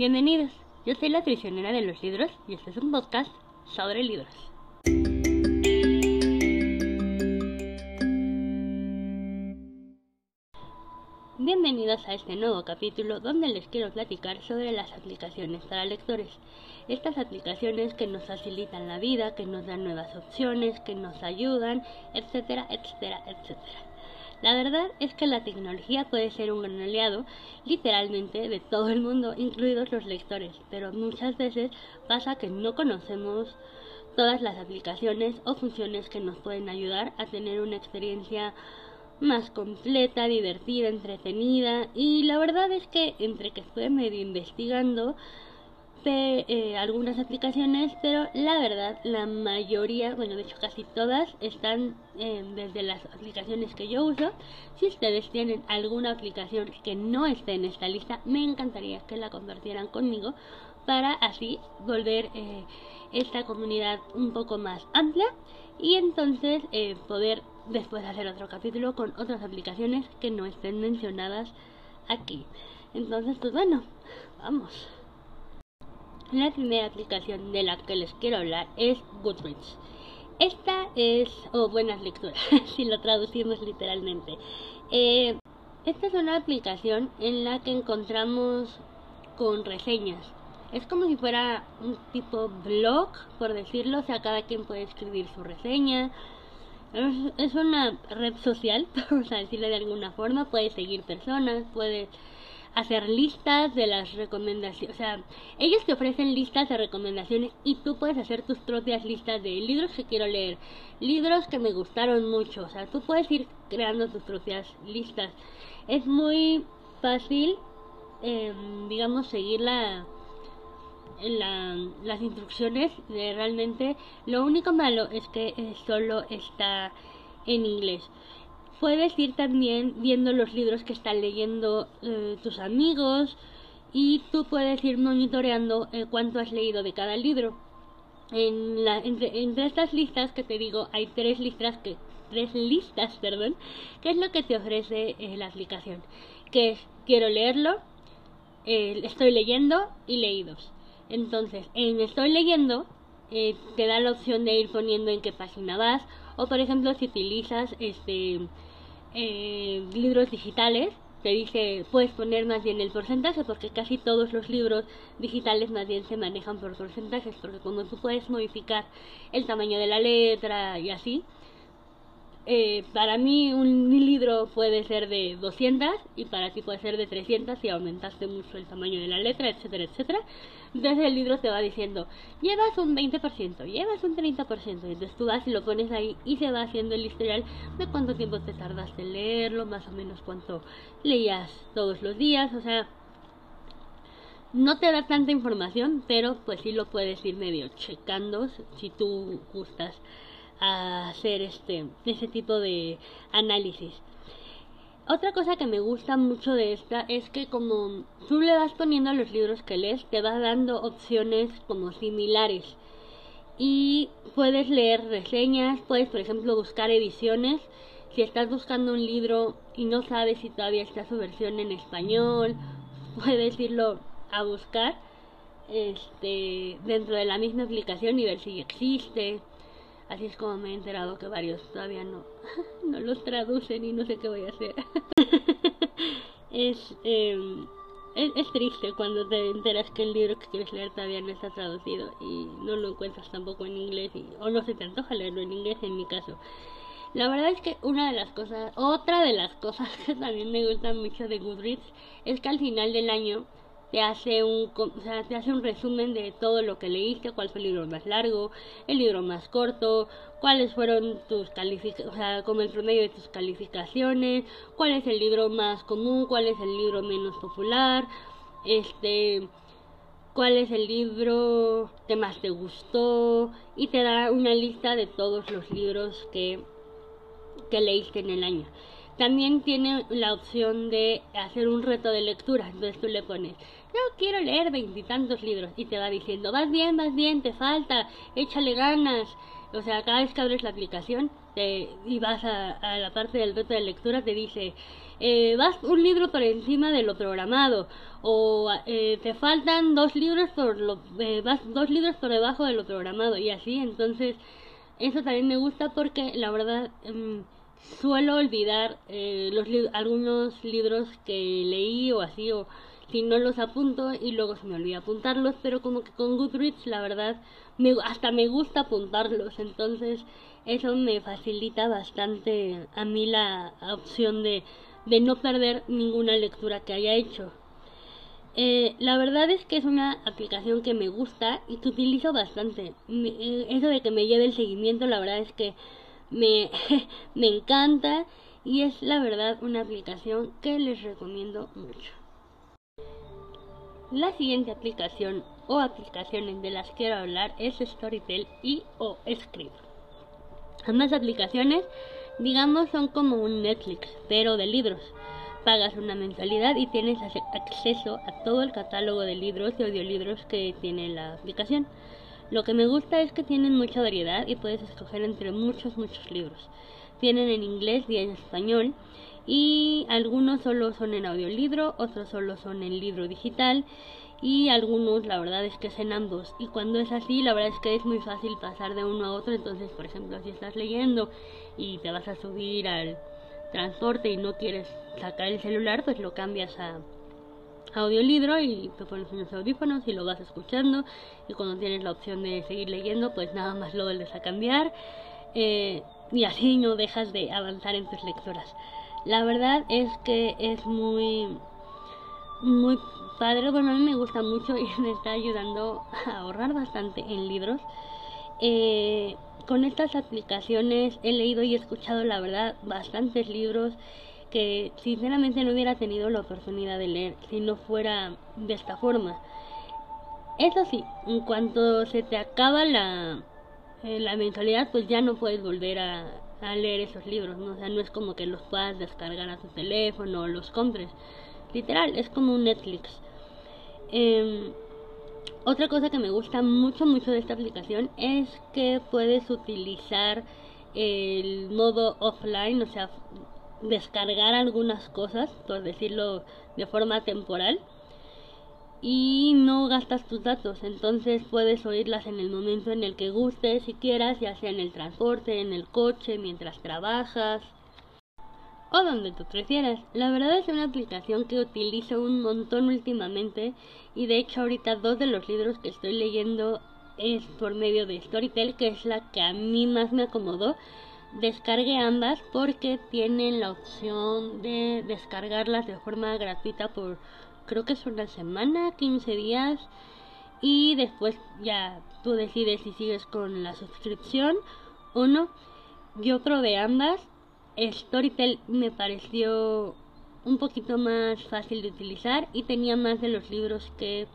Bienvenidos, yo soy la prisionera de los libros y este es un podcast sobre libros. Bienvenidos a este nuevo capítulo donde les quiero platicar sobre las aplicaciones para lectores. Estas aplicaciones que nos facilitan la vida, que nos dan nuevas opciones, que nos ayudan, etcétera, etcétera, etcétera. La verdad es que la tecnología puede ser un gran aliado, literalmente, de todo el mundo, incluidos los lectores, pero muchas veces pasa que no conocemos todas las aplicaciones o funciones que nos pueden ayudar a tener una experiencia más completa, divertida, entretenida y la verdad es que entre que estuve medio investigando eh, algunas aplicaciones, pero la verdad, la mayoría, bueno, de hecho casi todas, están eh, desde las aplicaciones que yo uso. Si ustedes tienen alguna aplicación que no esté en esta lista, me encantaría que la compartieran conmigo para así volver eh, esta comunidad un poco más amplia y entonces poder después hacer otro capítulo con otras aplicaciones que no estén mencionadas aquí. Entonces, pues bueno, vamos. La primera aplicación de la que les quiero hablar es Goodreads. Esta es, o buenas lecturas, si lo traducimos literalmente. Eh, esta es una aplicación en la que encontramos con reseñas. Es como si fuera un tipo blog, por decirlo, o sea, cada quien puede escribir su reseña. Es, una red social, vamos a decirlo de alguna forma, puede seguir personas, puede hacer listas de las recomendaciones. O sea, ellos te ofrecen listas de recomendaciones y tú puedes hacer tus propias listas de libros que quiero leer, libros que me gustaron mucho. O sea, tú puedes ir creando tus propias listas. Es muy fácil, em, digamos, seguir la, la, las instrucciones realmente. Lo único malo es que eh, solo está en inglés. Puedes ir también viendo los libros que están leyendo eh, tus amigos y tú puedes ir monitoreando eh, cuánto has leído de cada libro. En la, entre, estas listas que te digo hay tres listas que tres listas, perdón, que es lo que te ofrece eh, la aplicación, que es quiero leerlo, estoy leyendo y leídos. Entonces, en estoy leyendo te da la opción de ir poniendo en qué página vas o por ejemplo si utilizas este eh, libros digitales, te dice, puedes poner más bien el porcentaje, porque casi todos los libros digitales más bien se manejan por porcentajes, porque como tú puedes modificar el tamaño de la letra y así, eh, para mí un libro puede ser de 200 y para ti puede ser de 300 si aumentaste mucho el tamaño de la letra, etcétera, etcétera. Entonces el libro te va diciendo, llevas un 20%, llevas un 30%, y entonces tú vas y lo pones ahí y se va haciendo el historial de cuánto tiempo te tardaste en leerlo, más o menos cuánto leías todos los días, o sea, no te da tanta información, pero pues sí lo puedes ir medio checando si tú gustas a hacer este ese tipo de análisis. Otra cosa que me gusta mucho de esta es que como tú le vas poniendo los libros que lees, te va dando opciones como similares. Y puedes leer reseñas, puedes por ejemplo buscar ediciones. Si estás buscando un libro y no sabes si todavía está su versión en español, puedes irlo a buscar este dentro de la misma aplicación y ver si existe Así es como me he enterado que varios todavía no, no los traducen y no sé qué voy a hacer. es, em, es, es, triste cuando te enteras que el libro que quieres leer todavía no está traducido y no lo encuentras tampoco en inglés y, o no se te antoja leerlo en inglés en mi caso. La verdad es que una de las cosas, otra de las cosas que también me gusta mucho de Goodreads es que al final del año te hace un o sea, te hace un resumen de todo lo que leíste, cuál fue el libro más largo, el libro más corto, cuáles fueron tus calificaciones, o sea, como el promedio de tus calificaciones, cuál es el libro más común, cuál es el libro menos popular, este cuál es el libro que más te gustó y te da una lista de todos los libros que que leíste en el año. También tiene la opción de hacer un reto de lectura. Entonces tú le pones, yo quiero leer veintitantos libros. Y te va diciendo, vas bien, vas bien, te falta, échale ganas. O sea, cada vez que abres la aplicación, te, y vas a, la parte del reto de lectura, te dice, eh, vas un libro por encima de lo programado, o eh, te faltan dos libros por lo, eh, vas dos libros por debajo de lo programado, y así, entonces, eso también me gusta porque la verdad em, suelo olvidar eh, los algunos libros que leí o así, o si no los apunto y luego se me olvida apuntarlos, pero como que con Goodreads la verdad me, hasta me gusta apuntarlos, entonces eso me facilita bastante a mí la opción de, de no perder ninguna lectura que haya hecho. Eh, la verdad es que es una aplicación que me gusta y que utilizo bastante. Eh, eso de que me lleve el seguimiento, la verdad es que me, me encanta y es la verdad una aplicación que les recomiendo mucho. La siguiente aplicación o aplicaciones de las que quiero hablar es Storytel y o Script. Ambas aplicaciones, digamos, son como un Netflix, pero de libros. Pagas una mensualidad y tienes acceso a todo el catálogo de libros y audiolibros que tiene la aplicación. Lo que me gusta es que tienen mucha variedad y puedes escoger entre muchos, muchos libros. Tienen en inglés y en español y algunos solo son en audiolibro, otros solo son en libro digital y algunos la verdad es que es en ambos y cuando es así la verdad es que es muy fácil pasar de uno a otro entonces por ejemplo si estás leyendo y te vas a subir al transporte y no quieres sacar el celular pues lo cambias a audiolibro y te pones unos audífonos y lo vas escuchando. Y cuando tienes la opción de seguir leyendo pues nada más lo vuelves a cambiar eh, y así no dejas de avanzar en tus lecturas. La verdad es que es muy muy padre. Bueno a mí me gusta mucho y me está ayudando a ahorrar bastante en libros. Eh, con estas aplicaciones he leído y escuchado la verdad bastantes libros que sinceramente no hubiera tenido la oportunidad de leer si no fuera de esta forma. Eso sí, en cuanto se te acaba la, eh, la mensualidad, pues ya no puedes volver a, a leer esos libros, ¿no? O sea, no es como que los puedas descargar a tu teléfono o los compres. Literal, es como un Netflix. Eh, otra cosa que me gusta mucho, mucho de esta aplicación es que puedes utilizar el modo offline, o sea, descargar algunas cosas, por decirlo de forma temporal, y no gastas tus datos, entonces puedes oírlas en el momento en el que gustes, si quieras, ya sea en el transporte, en el coche, mientras trabajas o donde tú prefieras. La verdad es una aplicación que utilizo un montón últimamente y de hecho ahorita dos de los libros que estoy leyendo es por medio de Storytel, que es la que a mí más me acomodó descargue ambas porque tienen la opción de descargarlas de forma gratuita por creo que es una semana, 15 días y después ya tú decides si sigues con la suscripción o no. Yo probé ambas. Storytel me pareció un poquito más fácil de utilizar y tenía más de los libros que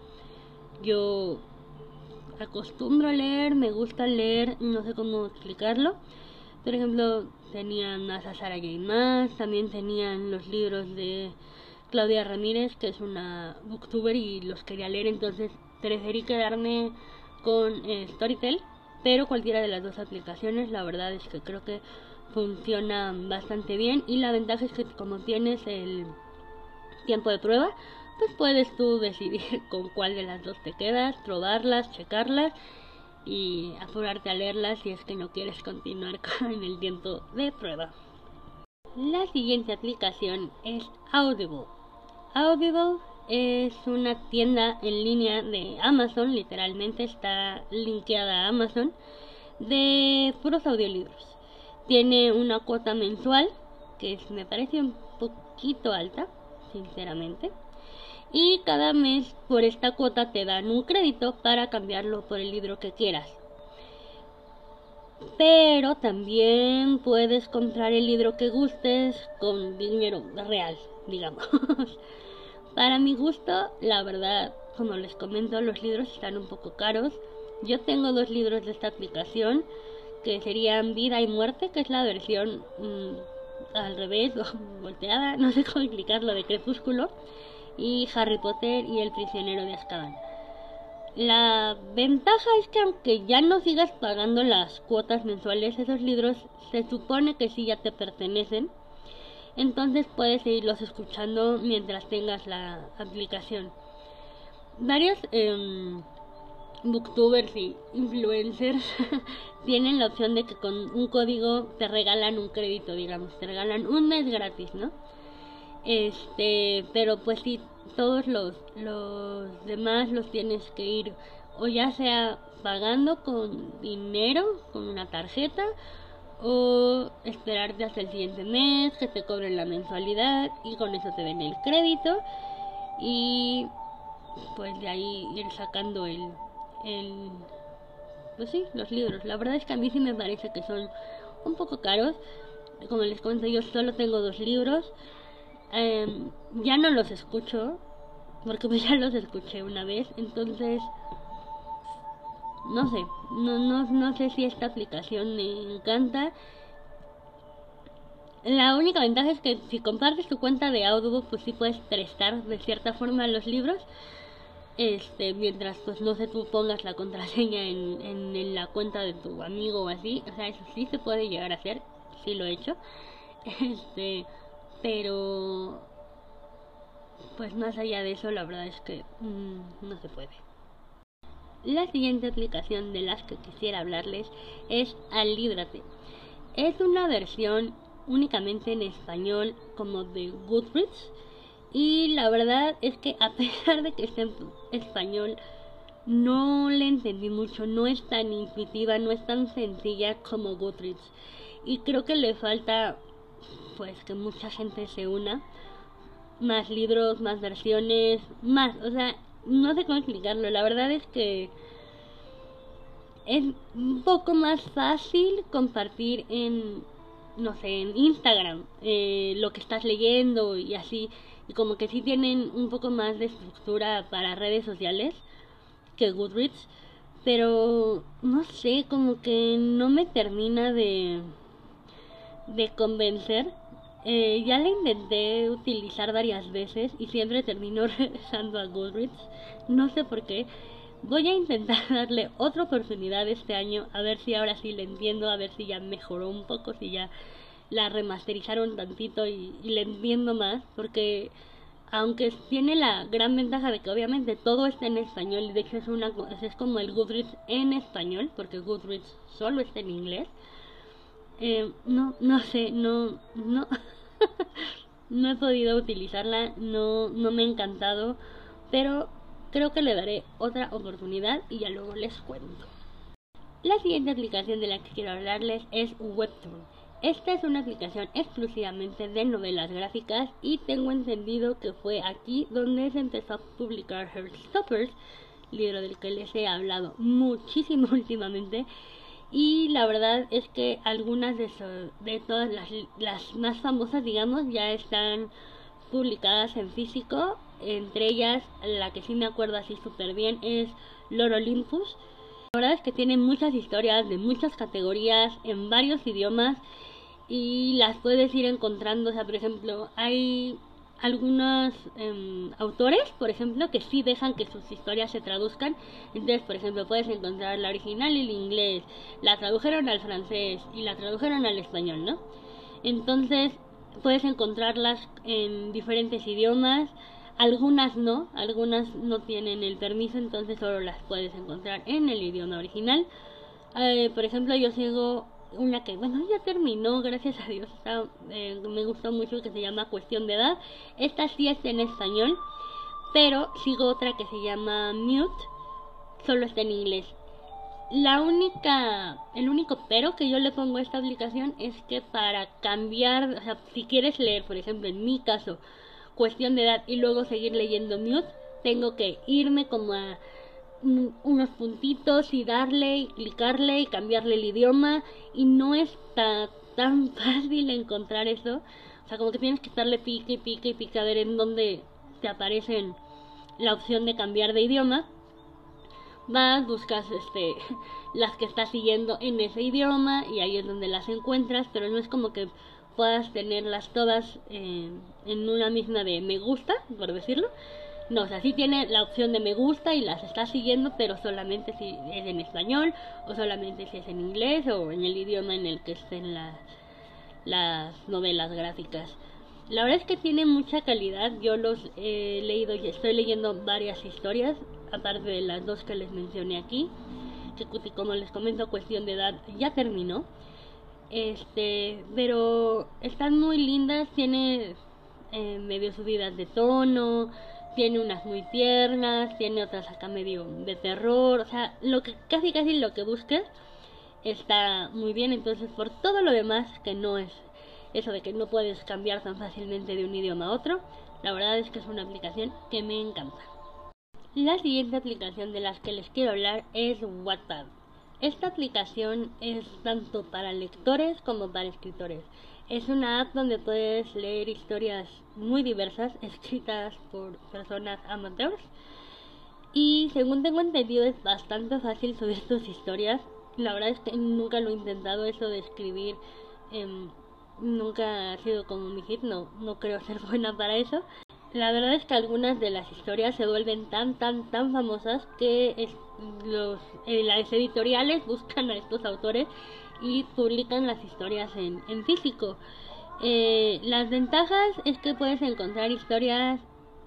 yo acostumbro a leer, me gusta leer, no sé cómo explicarlo. Por ejemplo, tenían a Sara J. más también tenían los libros de Claudia Ramírez, que es una booktuber y los quería leer, entonces preferí quedarme con eh, Storytel, pero cualquiera de las dos aplicaciones, la verdad es que creo que funciona bastante bien y la ventaja es que como tienes el tiempo de prueba, pues puedes tú decidir con cuál de las dos te quedas, probarlas, checarlas y apurarte a leerlas si es que no quieres continuar con el tiempo de prueba. La siguiente aplicación es Audible. Audible es una tienda en línea de Amazon, literalmente está linkeada a Amazon, de puros audiolibros. Tiene una cuota mensual que me parece un poquito alta, sinceramente y cada mes por esta cuota te dan un crédito para cambiarlo por el libro que quieras. Pero también puedes comprar el libro que gustes con dinero real, digamos. para mi gusto, la verdad, como les comento, los libros están un poco caros. Yo tengo dos libros de esta aplicación que serían Vida y Muerte, que es la versión mm, al revés volteada, no sé cómo explicarlo, de Crepúsculo y Harry Potter y el prisionero de Azkaban. La ventaja es que aunque ya no sigas pagando las cuotas mensuales, esos libros se supone que sí ya te pertenecen. Entonces puedes seguirlos escuchando mientras tengas la aplicación. Varios eh, booktubers y influencers tienen la opción de que con un código te regalan un crédito, digamos, te regalan un mes gratis, ¿no? Este, pero pues sí, todos los, los demás los tienes que ir o ya sea pagando con dinero, con una tarjeta, o esperarte hasta el siguiente mes que te cobren la mensualidad y con eso te den el crédito y pues de ahí ir sacando el, el pues sí, los libros. La verdad es que a mí sí me parece que son un poco caros. Como les comento, yo solo tengo dos libros. Em, ya no los escucho, porque pues ya los escuché una vez. Entonces, no sé, no, no, no sé si esta aplicación me encanta. La única ventaja es que si compartes tu cuenta de Audible, pues sí puedes prestar de cierta forma los libros este mientras pues no sé tú pongas la contraseña en, en, la cuenta de tu amigo o así o sea eso sí se puede llegar a hacer sí lo he hecho este pero pues más allá de eso la verdad es que mm, no se puede la siguiente aplicación de las que quisiera hablarles es Alíbrate es una versión únicamente en español como de Goodreads y la verdad es que a pesar de que esté en español, no le entendí mucho, no es tan intuitiva, no es tan sencilla como Goodreads. Y creo que le falta pues que mucha gente se una. Más libros, más versiones, más, o sea, no sé cómo explicarlo. La verdad es que es un poco más fácil compartir en, no sé, en Instagram eh, lo que estás leyendo y así y como que sí tienen un poco más de estructura para redes sociales que Goodreads, pero no sé, como que no me termina de de convencer. Eh, ya la intenté utilizar varias veces y siempre termino regresando a Goodreads. No sé por qué. Voy a intentar darle otra oportunidad este año, a ver si ahora sí le entiendo, a ver si ya mejoró un poco, si ya la remasterizaron tantito y, le entiendo más, porque aunque tiene la gran ventaja de que obviamente todo está en español, y de hecho es, una, es como el Goodreads en español, porque Goodreads solo está en inglés, no, no sé, no, no, no he podido utilizarla, no, no me ha encantado, pero creo que le daré otra oportunidad y ya luego les cuento. La siguiente aplicación de la que quiero hablarles es Webtoon. Esta es una aplicación exclusivamente de novelas gráficas y tengo entendido que fue aquí donde se empezó a publicar Heartstoppers, libro del que les he hablado muchísimo últimamente. Y la verdad es que algunas de, de todas las, las más famosas, digamos, ya están publicadas en físico. Entre ellas, la que sí me acuerdo así súper bien es Lord Olympus. La verdad es que tiene muchas historias de muchas categorías en varios idiomas y las puedes ir encontrando. O sea, por ejemplo, hay algunos em, autores, por ejemplo, que sí dejan que sus historias se traduzcan. Entonces, por ejemplo, puedes encontrar la original el inglés, la tradujeron al francés y la tradujeron al español, ¿no? Entonces, puedes encontrarlas en diferentes idiomas. Algunas no, algunas no tienen el permiso, entonces solo las puedes encontrar en el idioma original. Eh, por ejemplo, yo sigo una que, bueno, ya terminó, gracias a Dios, eh, me gustó mucho, que se llama Cuestión de Edad. Esta sí está en español, pero sigo otra que se llama Mute, solo está en inglés. La única, el único pero que yo le pongo a esta aplicación es que para cambiar, o sea, si quieres leer, por ejemplo, en mi caso, Cuestión de Edad y luego seguir leyendo Mute, tengo que irme como a unos puntitos y darle y clicarle y cambiarle el idioma y no está tan fácil encontrar eso. O sea, como que tienes que estarle pique y pique y pique a ver en dónde te aparecen la opción de cambiar de idioma. Vas, buscas este las que estás siguiendo en ese idioma y ahí es donde las encuentras, pero no es como que puedas tenerlas todas en una misma de me gusta, por decirlo No, o sea, sí tiene la opción de me gusta y las está siguiendo, pero solamente si es en español o solamente si es en inglés o en el idioma en el que estén las, las novelas gráficas. La verdad es que tiene mucha calidad. Yo los he leído y estoy leyendo varias historias, aparte de las dos que les mencioné aquí. Que como les comento, cuestión de edad ya terminó. Este, pero están muy lindas, tiene eh, medio subidas de tono, tiene unas muy tiernas, tiene otras acá medio de terror, o sea, lo que casi casi lo que busques está muy bien, entonces por todo lo demás que no es eso de que no puedes cambiar tan fácilmente de un idioma a otro, la verdad es que es una aplicación que me encanta. La siguiente aplicación de las que les quiero hablar es WhatsApp. Esta aplicación es tanto para lectores como para escritores. Es una app donde puedes leer historias muy diversas escritas por personas amateurs. Y según tengo entendido es bastante fácil subir tus historias. La verdad es que nunca lo he intentado eso de escribir. nunca ha sido como mi hit, no, no creo ser buena para eso. La verdad es que algunas de las historias se vuelven tan, tan, tan famosas que los, eh, las editoriales buscan a estos autores y publican las historias en, en físico. Eh, las ventajas es que puedes encontrar historias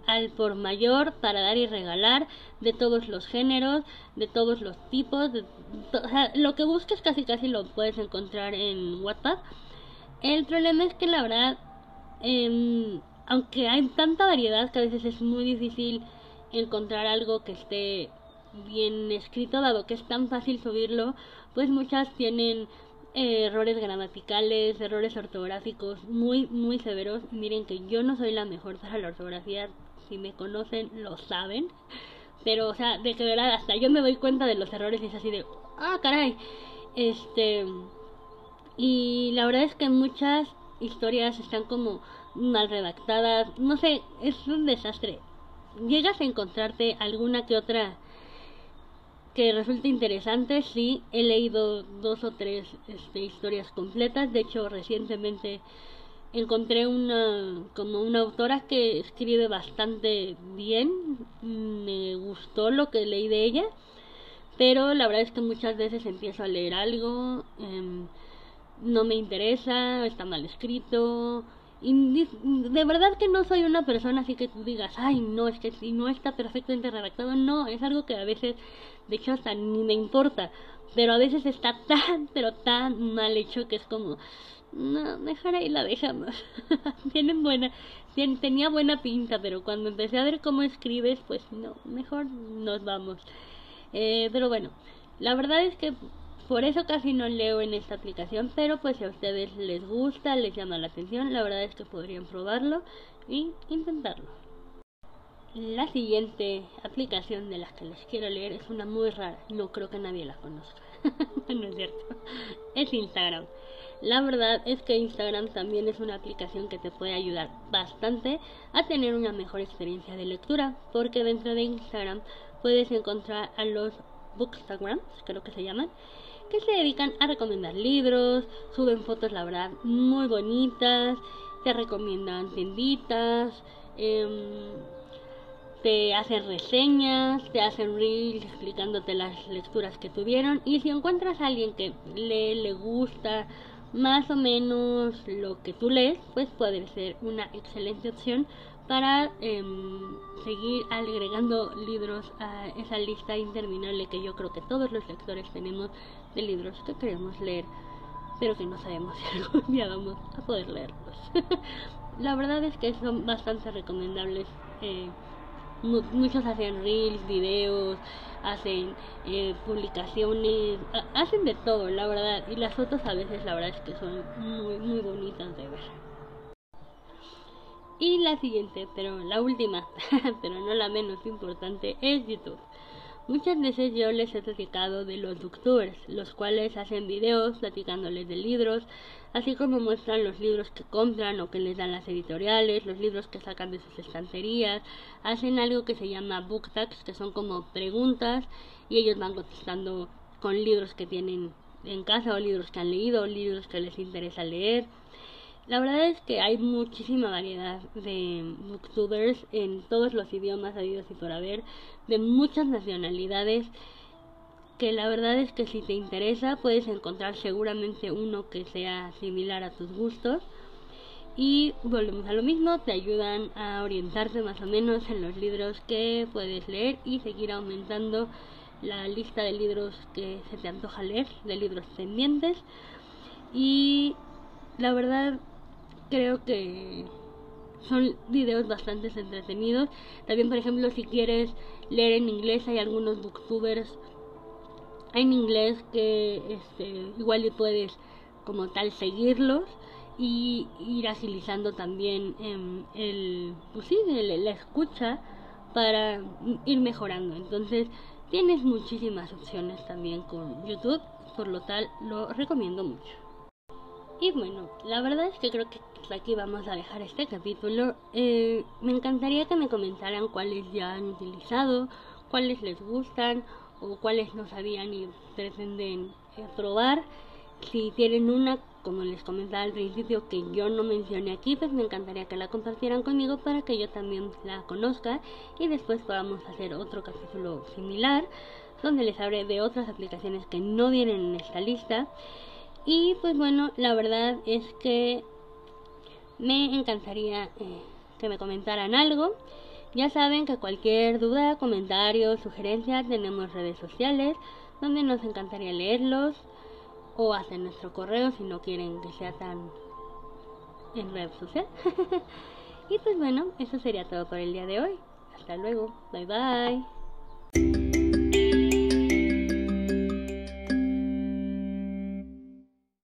al por mayor para dar y regalar de todos los géneros, de todos los tipos, lo que busques casi casi lo puedes encontrar en WhatsApp. El problema es que la verdad eh, aunque hay tanta variedad que a veces es muy difícil encontrar algo que esté bien escrito, dado que es tan fácil subirlo, pues muchas tienen eh, errores gramaticales, errores ortográficos muy, muy severos. Miren que yo no soy la mejor para la ortografía, si me conocen lo saben, pero o sea, de que verdad hasta yo me doy cuenta de los errores y es así de, ah, caray, este... Y la verdad es que muchas historias están como mal redactadas, no sé, es un desastre. Llegas a encontrarte alguna que otra que resulte interesante, sí, he leído dos o tres este, historias completas, de hecho recientemente encontré una como una autora que escribe bastante bien, me gustó lo que leí de ella, pero la verdad es que muchas veces empiezo a leer algo, em, no me interesa, está mal escrito, y de verdad que no soy una persona así que tú digas, ay, no, es que si no está perfectamente redactado, no, es algo que a veces, de hecho, hasta ni me importa, pero a veces está tan, pero tan mal hecho que es como, no, dejar ahí la dejamos. Tienen buena, tenía buena pinta, pero cuando empecé a ver cómo escribes, pues no, mejor nos vamos. Eh, pero bueno, la verdad es que por eso casi no leo en esta aplicación, pero pues si a ustedes les gusta, les llama la atención, la verdad es que podrían probarlo y intentarlo. La siguiente aplicación de las que les quiero leer es una muy rara, no creo que nadie la conozca. no es cierto. Es Instagram. La verdad es que Instagram también es una aplicación que te puede ayudar bastante a tener una mejor experiencia de lectura, porque dentro de Instagram puedes encontrar a los bookstagrams, creo que se llaman, que se dedican a recomendar libros, suben fotos, la verdad, muy bonitas, te recomiendan tienditas, em, te hacen reseñas, te hacen reels explicándote las lecturas que tuvieron y si encuentras a alguien que le, le gusta más o menos lo que tú lees, pues puede ser una excelente opción para em, seguir agregando libros a esa lista interminable que yo creo que todos los lectores tenemos de libros que queremos leer, pero que no sabemos si algún día vamos a poder leerlos. La verdad es que son bastante recomendables. Eh, muchos hacen reels, videos, hacen eh, publicaciones, hacen de todo, la verdad. Y las fotos a veces, la verdad es que son muy, muy bonitas de ver. Y la siguiente, pero la última, pero no la menos importante, es YouTube. Muchas veces yo les he platicado de los booktubers, los cuales hacen videos platicándoles de libros, así como muestran los libros que compran o que les dan las editoriales, los libros que sacan de sus estanterías, hacen algo que se llama book tags, que son como preguntas y ellos van contestando con libros que tienen en casa o libros que han leído o libros que les interesa leer. La verdad es que hay muchísima variedad de booktubers en todos los idiomas habidos y por haber, de muchas nacionalidades, que la verdad es que si te interesa puedes encontrar seguramente uno que sea similar a tus gustos. Y volvemos a lo mismo, te ayudan a orientarte más o menos en los libros que puedes leer y seguir aumentando la lista de libros que se te antoja leer, de libros pendientes. Y la verdad creo que son videos bastante entretenidos. También, por ejemplo, si quieres leer en inglés, hay algunos booktubers en inglés que este, igual puedes como tal seguirlos y ir agilizando también em, el, pues sí, la escucha para ir mejorando. Entonces, tienes muchísimas opciones también con YouTube, por lo tal lo recomiendo mucho. Y bueno, la verdad es que creo que aquí vamos a dejar este capítulo. Eh, me encantaría que me comentaran cuáles ya han utilizado, cuáles les gustan o cuáles no sabían y pretenden eh, probar. Si tienen una, como les comentaba al principio, que yo no mencioné aquí, pues me encantaría que la compartieran conmigo para que yo también la conozca y después podamos hacer otro capítulo similar donde les hablé de otras aplicaciones que no vienen en esta lista. Y pues bueno, la verdad es que me encantaría eh, que me comentaran algo. Ya saben que cualquier duda, comentario, sugerencia tenemos redes sociales donde nos encantaría leerlos o hacer nuestro correo si no quieren que sea tan en red social. y pues bueno, eso sería todo por el día de hoy. Hasta luego. Bye bye.